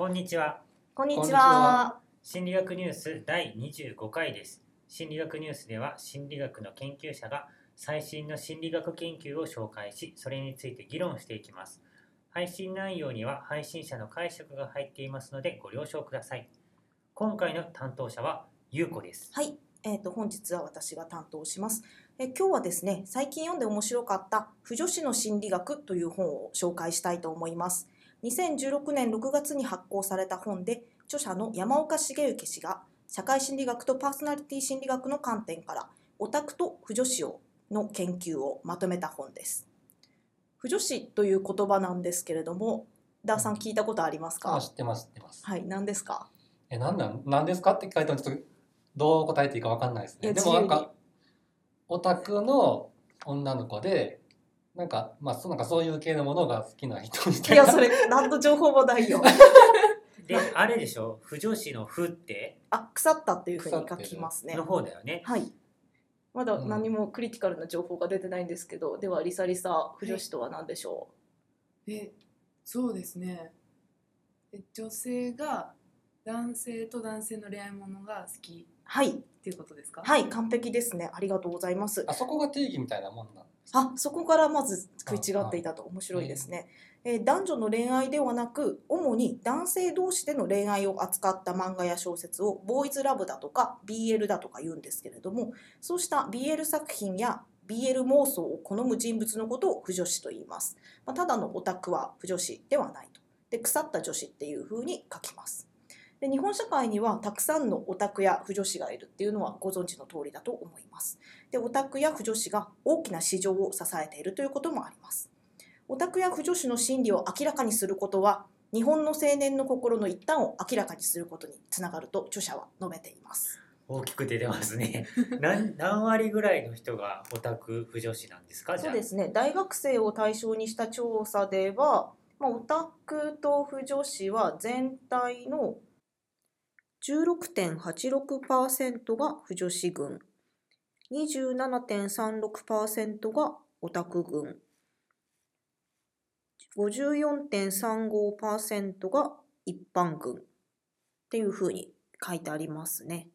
こんにちは。こんにちはは。心理学ニュース第25回です。心理学ニュースでは心理学の研究者が最新の心理学研究を紹介し、それについて議論していきます。配信内容には配信者の解釈が入っていますのでご了承ください。今回の担当者はゆうこです。はい、えー、と本日は私が担当します。え今日はですね、最近読んで面白かった「不女子の心理学」という本を紹介したいと思います。2016年6月に発行された本で、著者の山岡茂之氏が社会心理学とパーソナリティ心理学の観点からオタクと不女子をの研究をまとめた本です。不女子という言葉なんですけれども、ダーさん聞いたことありますか、あ、知ってます、知ってます。はい、何ですか？え、なんなん、なんですかって聞かれても、ちょっと。どう答えていいかわかんないですね。でも、なんか。オタクの女の子で。なんか、まあ、そう、なんかそういう系のものが好きな人みたいな。いや、それ、何の情報もないよ。で、あれでしょ、不女子の不って？あ、腐ったっていうふうに書きますねの。方だよね。はい。まだ何もクリティカルな情報が出てないんですけど、ではリサリサ不女子とは何でしょえそうですねえ女性が男性と男性の恋愛ものが好きう。はい、っていうことですか？はい、完璧ですね。ありがとうございます。あそこが定義みたいなもんなんです。あ、そこからまず食い違っていたと面白いですね。えー男女の恋愛ではなく、主に男性同士での恋愛を扱った漫画や小説をボーイズラブだとか BL だとか言うんですけれども、そうした BL 作品や BL 妄想を好む人物のことを不女子と言います。まあ、ただのオタクは不女子ではないと。で、腐った女子っていうふうに書きます。で日本社会にはたくさんのオタクや不女子がいるっていうのはご存知の通りだと思います。でオタクや不女子が大きな市場を支えているということもあります。オタクや不女子の心理を明らかにすることは日本の青年の心の一端を明らかにすることにつながると著者は述べています。大きく出てますね。何何割ぐらいの人がオタク不女子なんですか？そうですね大学生を対象にした調査では、まあ、オタクと不女子は全体の16.86%が不女子群27.36%がオタク群。54.35%が一般群。っていうふうに書いてありますね。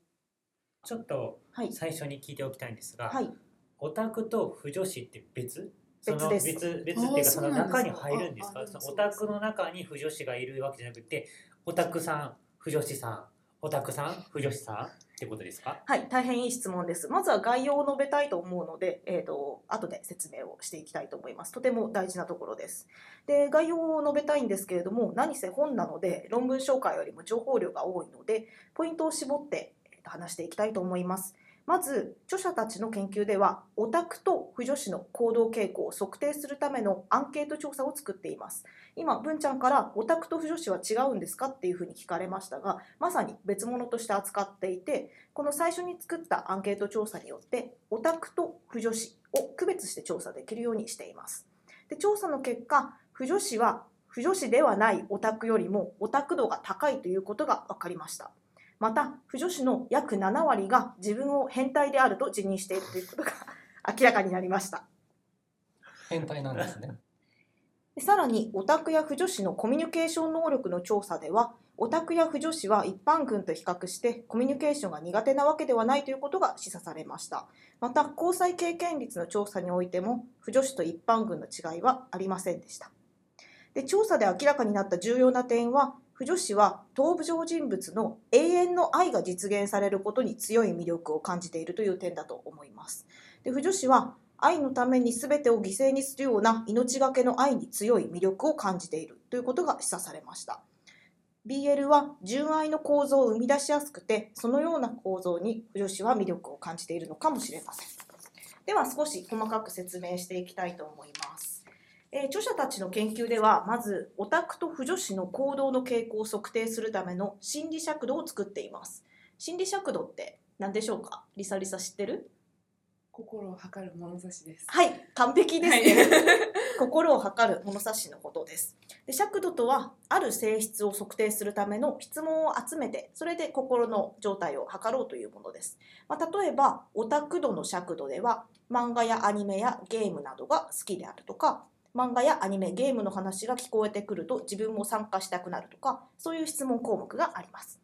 ちょっとはい、最初に聞いておきたいんですが、はい、オタクと不女子って別？その別です。別別っていうかその中に入るんですか？オタクの中に不女子がいるわけじゃなくてオタクさん不女子さんオタクさん不女子さん？ってことですか？はい、大変いい質問です。まずは概要を述べたいと思うので、えー、と後で説明をしていきたいと思います。とても大事なところです。で、概要を述べたいんですけれども、何せ本なので論文紹介よりも情報量が多いので、ポイントを絞ってえーと話していきたいと思います。まず、著者たちの研究では、オタクと不女子の行動傾向を測定するためのアンケート調査を作っています。今、文ちゃんからオタクと不女子は違うんですかっていうふうに聞かれましたが、まさに別物として扱っていて、この最初に作ったアンケート調査によってオタクと不女子を区別して調査できるようにしています。で調査の結果不女子は不女子ではないオタクよりもオタク度が高いということが分かりました。また不女子の約7割が自分を変態であると自認しているということが明らかになりました。変態なんですね。でさらにオタクや不女子のコミュニケーション能力の調査ではオタクや不女子は一般群と比較してコミュニケーションが苦手なわけではないということが示唆されましたまた交際経験率の調査においても不女子と一般群の違いはありませんでしたで調査で明らかになった重要な点は不女子は頭部上人物の永遠の愛が実現されることに強い魅力を感じているという点だと思います。で不女子は愛のために全てを犠牲にするような命がけの愛に強い魅力を感じているということが示唆されました。BL は純愛の構造を生み出しやすくてそのような構造に不女子は魅力を感じているのかもしれません。では少し細かく説明していきたいと思います。えー著者たちの研究ではまずオタクと不女子の行動の傾向を測定するための心理尺度を作っています。心理尺度って何でしょうか？リサリサ知ってる？心を測る物差しです。はい完璧ですね、心を測る物差しのことです。で尺度とはある性質を測定するための質問を集めてそれで心の状態を測ろうというものです、まあ、例えばオタク度の尺度では漫画やアニメやゲームなどが好きであるとか漫画やアニメゲームの話が聞こえてくると自分も参加したくなるとかそういう質問項目があります。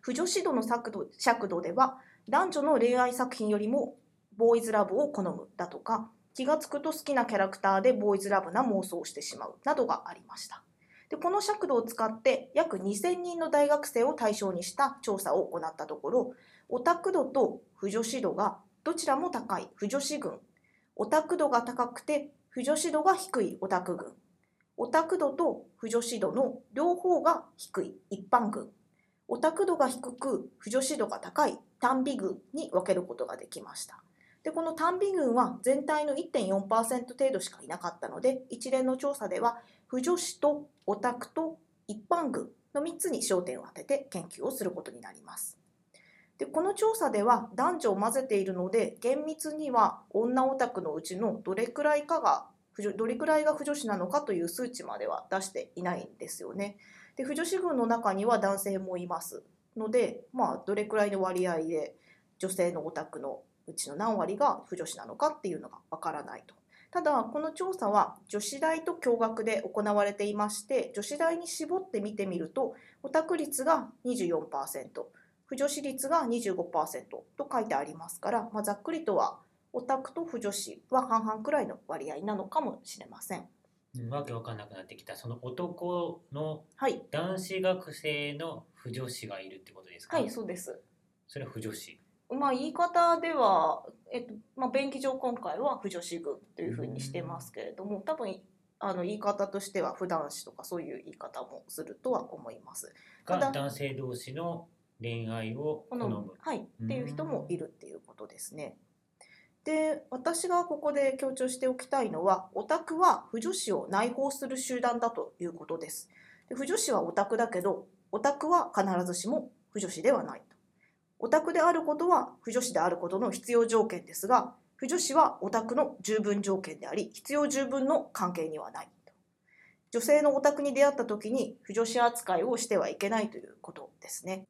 不女子度の尺度尺度では男女の恋愛作品よりもボーイズラブを好むだとか気がつくと好きなキャラクターでボーイズラブな妄想をしてしまうなどがありました。でこの尺度を使って約2000人の大学生を対象にした調査を行ったところオタク度と不女子度がどちらも高い。不女子群。オタク度が高くて不女子度が低いオタク群。オタク度と不女子度の両方が低い一般群。オタク度が低く不女子度が高い単美群に分けることができました。でこの単美群は全体の1.4%程度しかいなかったので一連の調査では不女子とオタクと一般群の3つに焦点を当てて研究をすることになります。でこの調査では男女を混ぜているので厳密には女オタクのうちのどれくらいかが不女どれくらいが不女子なのかという数値までは出していないんですよね。で不女子群の中には男性もいますので、まあ、どれくらいの割合で女性のオタクのうちの何割が不女子なのかっていうのがわからないと。ただこの調査は女子大と共学で行われていまして女子大に絞って見てみるとオタク率が24%不女子率が25%と書いてありますから、まあ、ざっくりとはオタクと不女子は半々くらいの割合なのかもしれません。うんわけわかんなくなってきたその男のはい、男子学生の不女子がいるってことですか？はい、そうです。それは不女子まあ言い方では、えっとまあ、便宜上今回は不女子群というふうにしてますけれども多分あの言い方としては不男子とかそういう言い方もするとは思います。ただが男性同士の恋愛を好むはい、っていう人もいるっていうことですね。で私がここで強調しておきたいのはオタクは不女子を内包する集団だということです。で不女子はオタクだけどオタクは必ずしも不女子ではないと。オタクであることは不女子であることの必要条件ですが不女子はオタクの十分条件であり必要十分の関係にはないと。女性のオタクに出会った時に不女子扱いをしてはいけないということですね。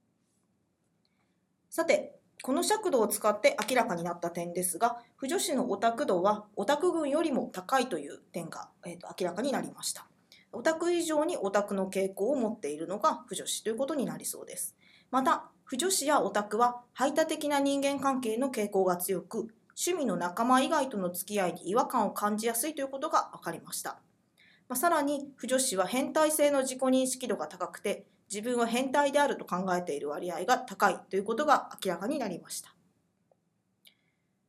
さてこの尺度を使って明らかになった点ですが不女子のオタク度はオタク群よりも高いという点が、えーと明らかになりました。オタク以上にオタクの傾向を持っているのが不女子ということになりそうです。また不女子やオタクは排他的な人間関係の傾向が強く趣味の仲間以外との付き合いに違和感を感じやすいということが分かりました、まあ、さらに不女子は変態性の自己認識度が高くて自分は変態であると考えている割合が高いということが明らかになりました。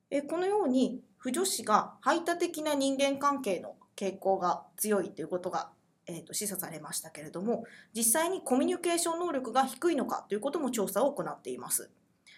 えこのように不女子が排他的な人間関係の傾向が強いということが、えーと示唆されましたけれども実際にコミュニケーション能力が低いのかということも調査を行っています。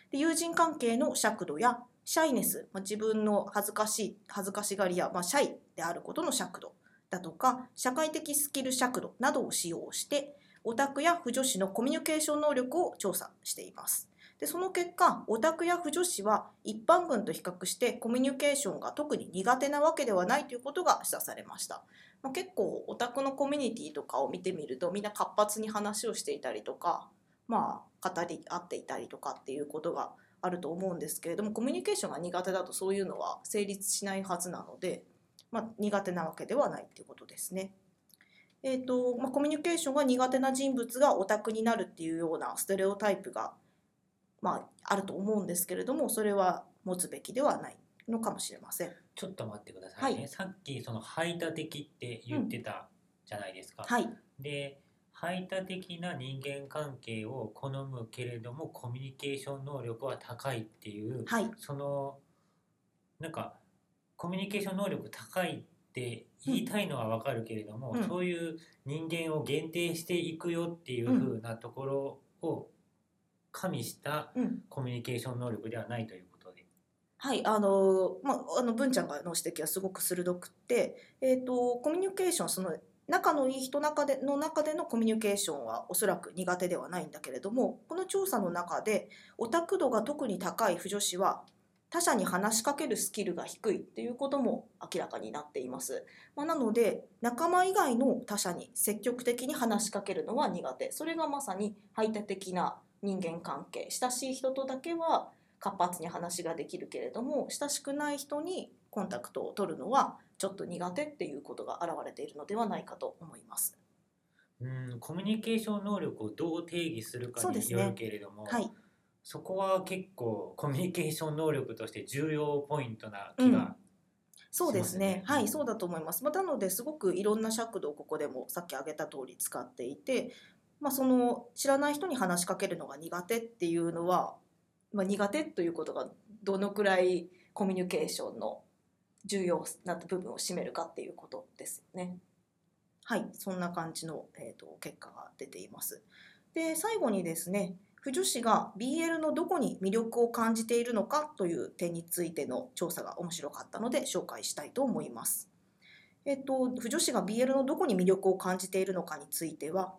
で友人関係の尺度やシャイネス、まあ、自分の恥ずかしい恥ずかしがりや、まあ、シャイであることの尺度だとか社会的スキル尺度などを使用してオタクや不女子のコミュニケーション能力を調査しています。でその結果オタクや不女子は一般群と比較してコミュニケーションが特に苦手なわけではないということが示唆されました。まあ、結構オタクのコミュニティとかを見てみるとみんな活発に話をしていたりとか、まあ、語り合っていたりとかっていうことがあると思うんですけれどもコミュニケーションが苦手だとそういうのは成立しないはずなので、まあ、苦手なわけではないっていうことですね。えーとまあ、コミュニケーションが苦手な人物がオタクになるっていうようなステレオタイプが、まあ、あると思うんですけれどもそれは持つべきではないのかもしれません。ちょっと待ってくださいね、はい。さっきその排他的って言ってたじゃないですか、はい、で排他的な人間関係を好むけれどもコミュニケーション能力は高いっていう、はい、そのなんかコミュニケーション能力高いって言いたいのはわかるけれども、うん。そういう人間を限定していくよっていう風なところを加味したうん、コミュニケーション能力ではないということで。はい、あの、まあ、あの文ちゃんがの指摘はすごく鋭くって、えっ、と、コミュニケーション、その仲のいい人中での中でのコミュニケーションはおそらく苦手ではないんだけれども、この調査の中でオタク度が特に高い不女子は他者に話しかけるスキルが低いっていうことも明らかになっています。まあ、なので仲間以外の他者に積極的に話しかけるのは苦手。それがまさに排他的な人間関係。親しい人とだけは活発に話ができるけれども親しくない人にコンタクトを取るのはちょっと苦手っていうことが現れているのではないかと思います。うんコミュニケーション能力をどう定義するかによるけれども、はい、そこは結構コミュニケーション能力として重要ポイントな気が、そうですねはいそうだと思います。まあ、なのですごくいろんな尺度をここでもさっき挙げた通り使っていて、まあ、その知らない人に話しかけるのが苦手っていうのは、まあ、苦手ということがどのくらいコミュニケーションの重要な部分を占めるかっていうことですよね。はい、そんな感じの、えー、と結果が出ています。で最後にですね婦女子が BL のどこに魅力を感じているのかという点についての調査が面白かったので紹介したいと思います。えっと、婦女子が BL のどこに魅力を感じているのかについては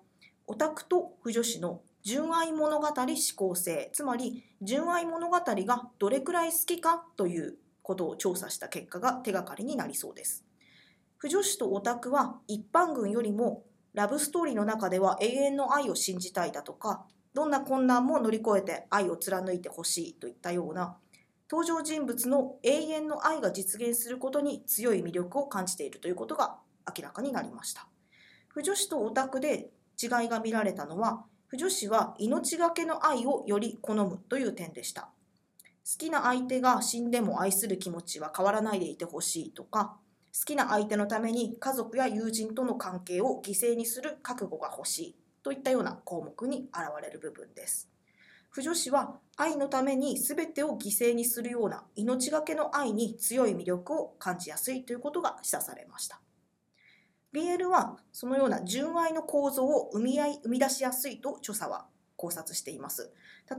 オタクと婦女子の純愛物語思考性つまり純愛物語がどれくらい好きかということを調査した結果が手がかりになりそうです。婦女子とオタクは一般群よりもラブストーリーの中では永遠の愛を信じたいだとかどんな困難も乗り越えて愛を貫いてほしいといったような登場人物の永遠の愛が実現することに強い魅力を感じているということが明らかになりました。婦女子とオタクで違いが見られたのは婦女子は命がけの愛をより好むという点でした。好きな相手が死んでも愛する気持ちは変わらないでいてほしいとか好きな相手のために家族や友人との関係を犠牲にする覚悟が欲しいといったような項目に現れる部分です。婦女子は愛のために全てを犠牲にするような命がけの愛に強い魅力を感じやすいということが示唆されました。BL はそのような純愛の構造を生み合い生み出しやすいと著者は考察しています。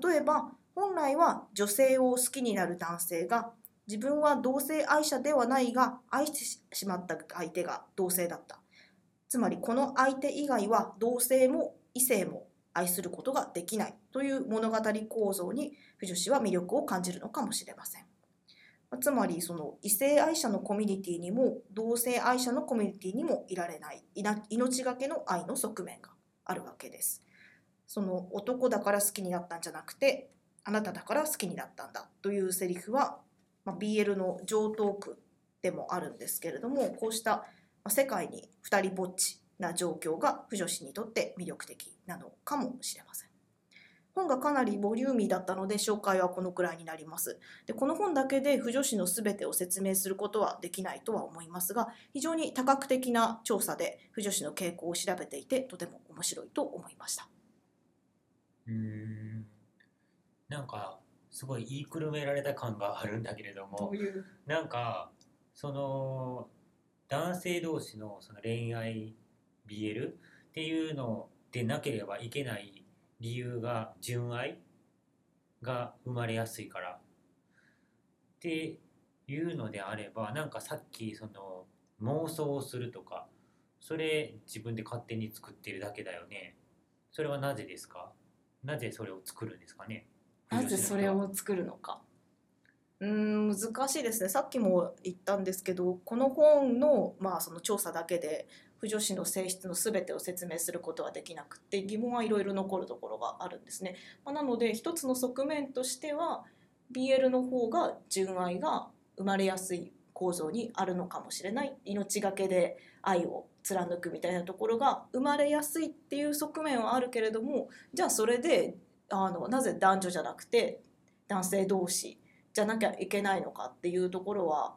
例えば本来は女性を好きになる男性が自分は同性愛者ではないが愛してしまった相手が同性だった。つまりこの相手以外は同性も異性も愛することができないという物語構造に婦女子は魅力を感じるのかもしれません。つまりその異性愛者のコミュニティにも同性愛者のコミュニティにもいられない命がけの愛の側面があるわけです。その男だから好きになったんじゃなくてあなただから好きになったんだというセリフは、まあ、BL の上等句でもあるんですけれどもこうしたま世界に二人ぼっちな状況が婦女子にとって魅力的なのかもしれません。本がかなりボリューミーだったので紹介はこのくらいになります。でこの本だけで婦女子の全てを説明することはできないとは思いますが非常に多角的な調査で婦女子の傾向を調べていてとても面白いと思いました。うーんなんかすごい言いくるめられた感があるんだけれどもなんかその男性同士のその恋愛 BL っていうのでなければいけない理由が純愛が生まれやすいから。っていうのであればなんかさっきその妄想をするとかそれ自分で勝手に作ってるだけだよね。それはなぜですか？なぜそれを作るんですかね？なぜそれを作るのか。うん難しいですねさっきも言ったんですけどこの本の,、まあその調査だけで婦女子の性質の全てを説明することはできなくて疑問はいろいろ残るところがあるんですね。まあ、なので一つの側面としては BL の方が純愛が生まれやすい構造にあるのかもしれない命がけで愛を貫くみたいなところが生まれやすいっていう側面はあるけれどもじゃあそれであのなぜ男女じゃなくて男性同士じゃなきゃいけないのかっていうところは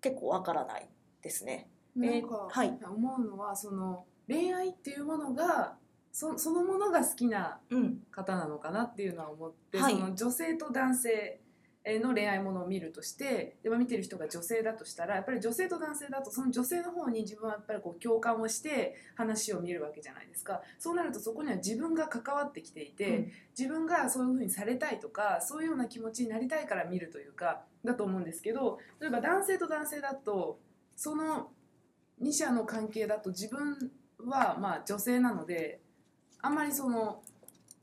結構わからないですね。なんか、はい。思うのはその恋愛っていうものがそそのものが好きなうん、方なのかなっていうのは思って、はい。その女性と男性の恋愛ものを見るとしてで、まあ見てる人が女性だとしたらやっぱり女性と男性だとその女性の方に自分はやっぱりこう共感をして話を見るわけじゃないですか。そうなるとそこには自分が関わってきていて、うん。自分がそういう風にされたいとかそういうような気持ちになりたいから見るというかだと思うんですけど例えば男性と男性だとその2者の関係だと自分はまあ女性なのであんまりその、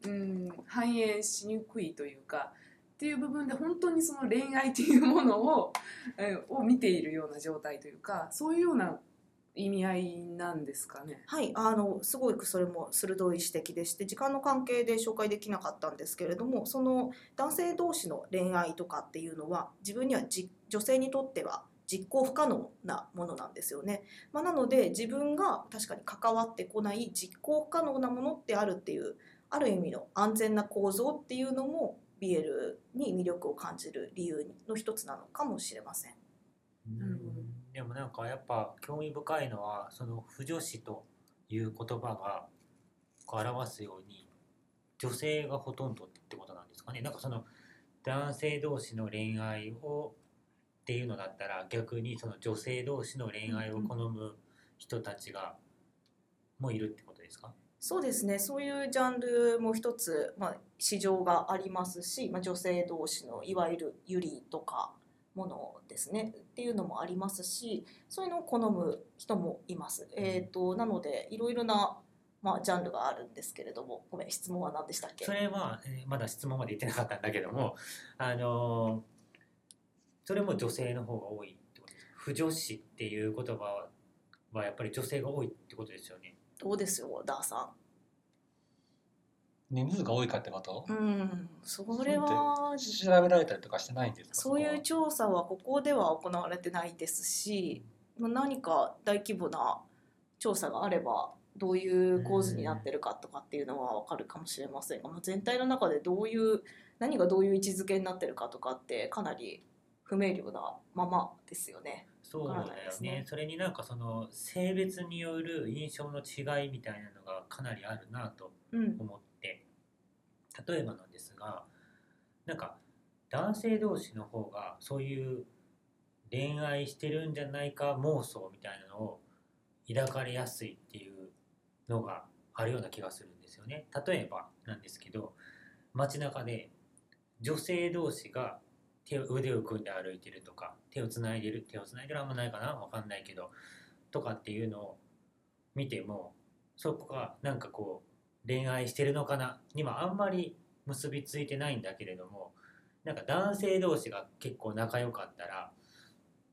うん、反映しにくいというかっていう部分で本当にその恋愛っていうものをえを見ているような状態というかそういうような意味合いなんですかね。はい、あのすごくそれも鋭い指摘でして時間の関係で紹介できなかったんですけれどもその男性同士の恋愛とかっていうのは自分にはじ女性にとっては実行不可能なものなんですよね。まあ、なので自分が確かに関わってこない実行不可能なものってあるっていうある意味の安全な構造っていうのも BL に魅力を感じる理由の一つなのかもしれません。なるほどでもなんかやっぱ興味深いのはその不女子という言葉がこう表すように女性がほとんどってことなんですかね。なんかその男性同士の恋愛をっていうのだったら逆にその女性同士の恋愛を好む人たちがもいるってことですか？そうですね。そういうジャンルも一つ、まあ、市場がありますし、まあ、女性同士のいわゆるユリとかものですね。っていうのもありますしそういうのを好む人もいます。えー、となのでいろいろな、まあ、ジャンルがあるんですけれども。ごめん質問は何でしたっけ？それは、えーまだ質問まで言ってなかったんだけどもあのーそれも女性の方が多いってことです。か不女子っていう言葉ははやっぱり女性が多いってことですよねどうですよダーさ人数が多いかってこと？ん。うんそれは調べられたりとかしてないんですか？そういうこ調査はここでは行われてないですし、まあ何か大規模な調査があればどういう構図になってるかとかっていうのは分かるかもしれませんが、まあ、全体の中でどういう何がどういう位置づけになってるかとかってかなり不明瞭なままですよね。そうだよね。ねそれになんかその性別による印象の違いみたいなのがかなりあるなとうん、思って。例えばなんですがなんか男性同士の方がそういう恋愛してるんじゃないか妄想みたいなのを抱かれやすいっていうのがあるような気がするんですよね。例えばなんですけど街中で女性同士が手を腕を組んで歩いてるとか手をつないでる手をつないでるあんまないかなわかんないけどとかっていうのを見てもそこがなんかこう恋愛してるのかなにはあんまり結びついてないんだけれどもなんか男性同士が結構仲良かったら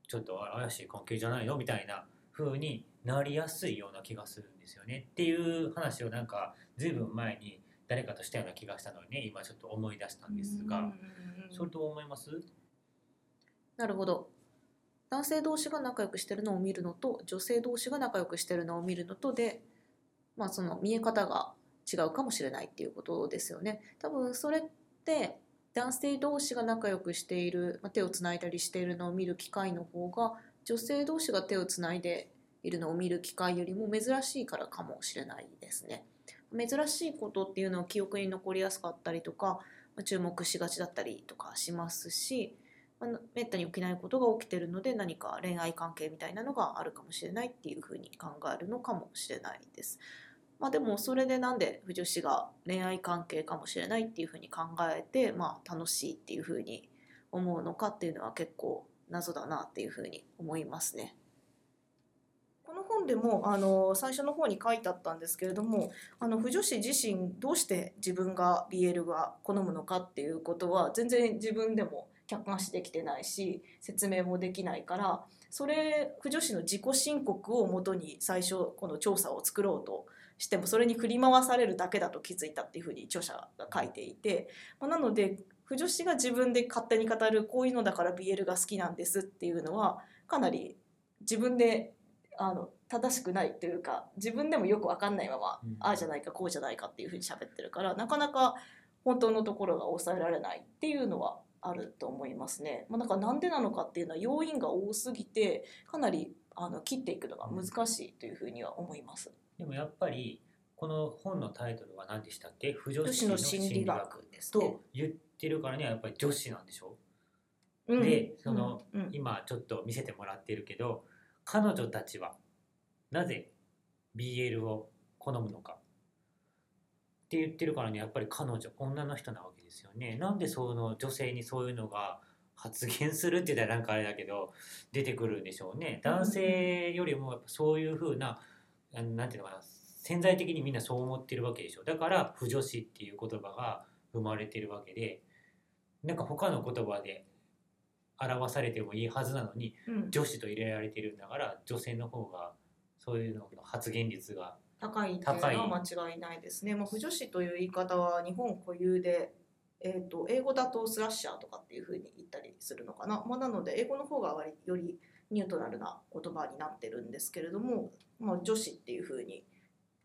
ちょっと怪しい関係じゃないのみたいな風になりやすいような気がするんですよね。っていう話をなんか随分前に誰かとしたような気がしたのでね今ちょっと思い出したんですがそれどう思います？なるほど男性同士が仲良くしてるのを見るのと女性同士が仲良くしてるのを見るのとで、まあ、その見え方が違うかもしれないっていうことですよね。多分それって男性同士が仲良くしている、まあ、手をつないだりしているのを見る機会の方が女性同士が手をつないでいるのを見る機会よりも珍しいからかもしれないですね。珍しいことっていうのは記憶に残りやすかったりとか注目しがちだったりとかしますしまあめったに起きないことが起きてるので何か恋愛関係みたいなのがあるかもしれないっていうふうに考えるのかもしれないです。まあ、でもそれでなんで不女子が恋愛関係かもしれないっていうふうに考えて、まあ、楽しいっていうふうに思うのかっていうのは結構謎だなっていうふうに思いますね。本でもあの最初の方に書いてあったんですけれどもあの不女子自身どうして自分が BL が好むのかっていうことは全然自分でも客観視できてないし説明もできないからそれ不女子の自己申告をもとに最初この調査を作ろうとしてもそれに振り回されるだけだと気づいたっていうふうに著者が書いていて、まあなので不女子が自分で勝手に語るこういうのだから BL が好きなんですっていうのはかなり自分であの正しくないというか自分でもよく分かんないまま、うんああじゃないかこうじゃないかっていうふうに喋ってるからなかなか本当のところが抑えられないっていうのはあると思いますね。まあ、だからなんでなのかっていうのは要因が多すぎてかなりあの切っていくのが難しいというふうには思います。でもやっぱりこの本のタイトルは何でしたっけ？不女女子の心心理学ですねと。言ってるからにはやっぱり女子なんでしょ？うんでその、うんうん今ちょっと見せてもらってるけど彼女たちはなぜ BL を好むのか。って言ってるからにはやっぱり彼女女の人なわけですよね。なんでその女性にそういうのが発言するって言ったらなんかあれだけど出てくるんでしょうね。男性よりもやっぱそういう風ななんていうのかな潜在的にみんなそう思ってるわけでしょだから不女子っていう言葉が生まれてるわけでなんか他の言葉で表されてもいいはずなのにうん女子と入れられてるんだから女性の方がそういうのの発言率が高いっていうのは間違いないですね。まあ、不女子という言い方は日本固有で、えー、と英語だとスラッシャーとかっていうふうに言ったりするのかな。まあ、なので英語の方が割よりニュートラルな言葉になってるんですけれども、まあ、女子っていう風に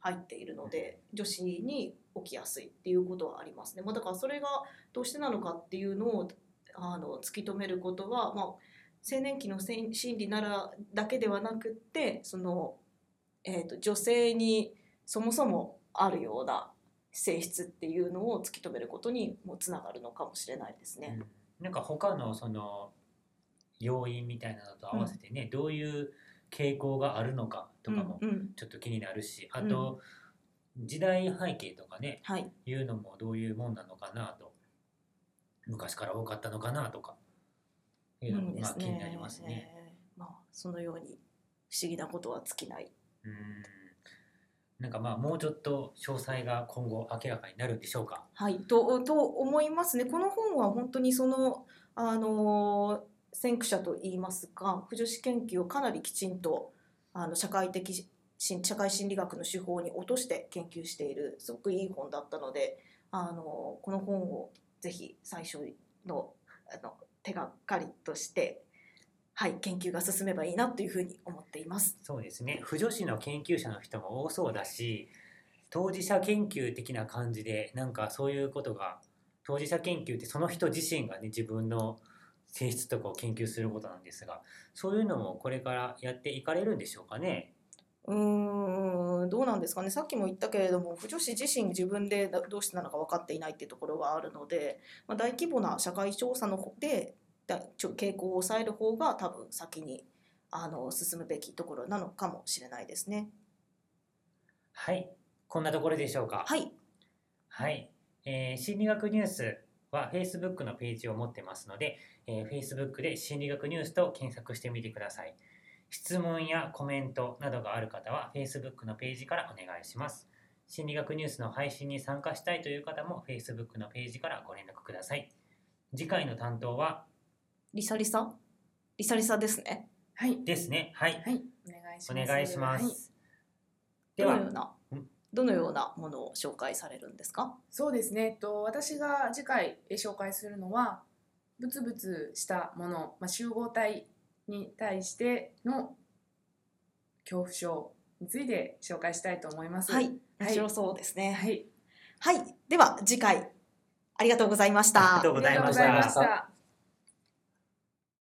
入っているので女子に起きやすいっていうことはありますね、まあ、だからそれがどうしてなのかっていうのをあの突き止めることは、まあ、青年期の心理ならだけではなくってその、えー、と女性にそもそもあるような性質っていうのを突き止めることにもつながるのかもしれないですね。うん。なんか他のその要因みたいなのと合わせてね、どういう傾向があるのかとかもうんうん。ちょっと気になるし、あと時代背景とかねはい、いうのもどういうもんなのかなと昔から多かったのかなとかいうのもまあ気になりますね。まあそのように不思議なことは尽きない。うんなんかまあもうちょっと詳細が今後明らかになるんでしょうか。はい、とと思いますね。この本は本当にそのあの先駆者といいますか、不女子研究をかなりきちんとあの社会的し社会心理学の手法に落として研究しているすごくいい本だったので、あのこの本をぜひ最初のあの手がかりとして、はい、研究が進めばいいなというふうに思っています。そうですね。不女子の研究者の人も多そうだし、当事者研究的な感じで、なんかそういうことが、当事者研究ってその人自身がね、自分の性質とかを研究することなんですが、そういうのもこれからやっていかれるんでしょうかね。うーんどうなんですかねさっきも言ったけれども不女子自身自分でだどうしてなのか分かっていないっていうところがあるので、まあ、大規模な社会調査の方で傾向を抑える方が多分先にあの進むべきところなのかもしれないですね。はい。こんなところでしょうか。はい、はい、えー心理学ニュースは Facebook のページを持ってますので、えー Facebook で心理学ニュースと検索してみてください。質問やコメントなどがある方は Facebook のページからお願いします。心理学ニュースの配信に参加したいという方も Facebook のページからご連絡ください。次回の担当はリサリサ？リサリサですね。はい、ですね。はい。はい、お願いしおます。願いしまはいす。ではどのよう、なうんどのようなものを紹介されるんですか？そうですね、えっと、私が次回え紹介するのはブツブツしたもの、まあ、集合体に対しての恐怖症について紹介したいと思います。はい、面白そうですね。はい、はい、では次回ありがとうございました。ありがとうございましたありがとうございました。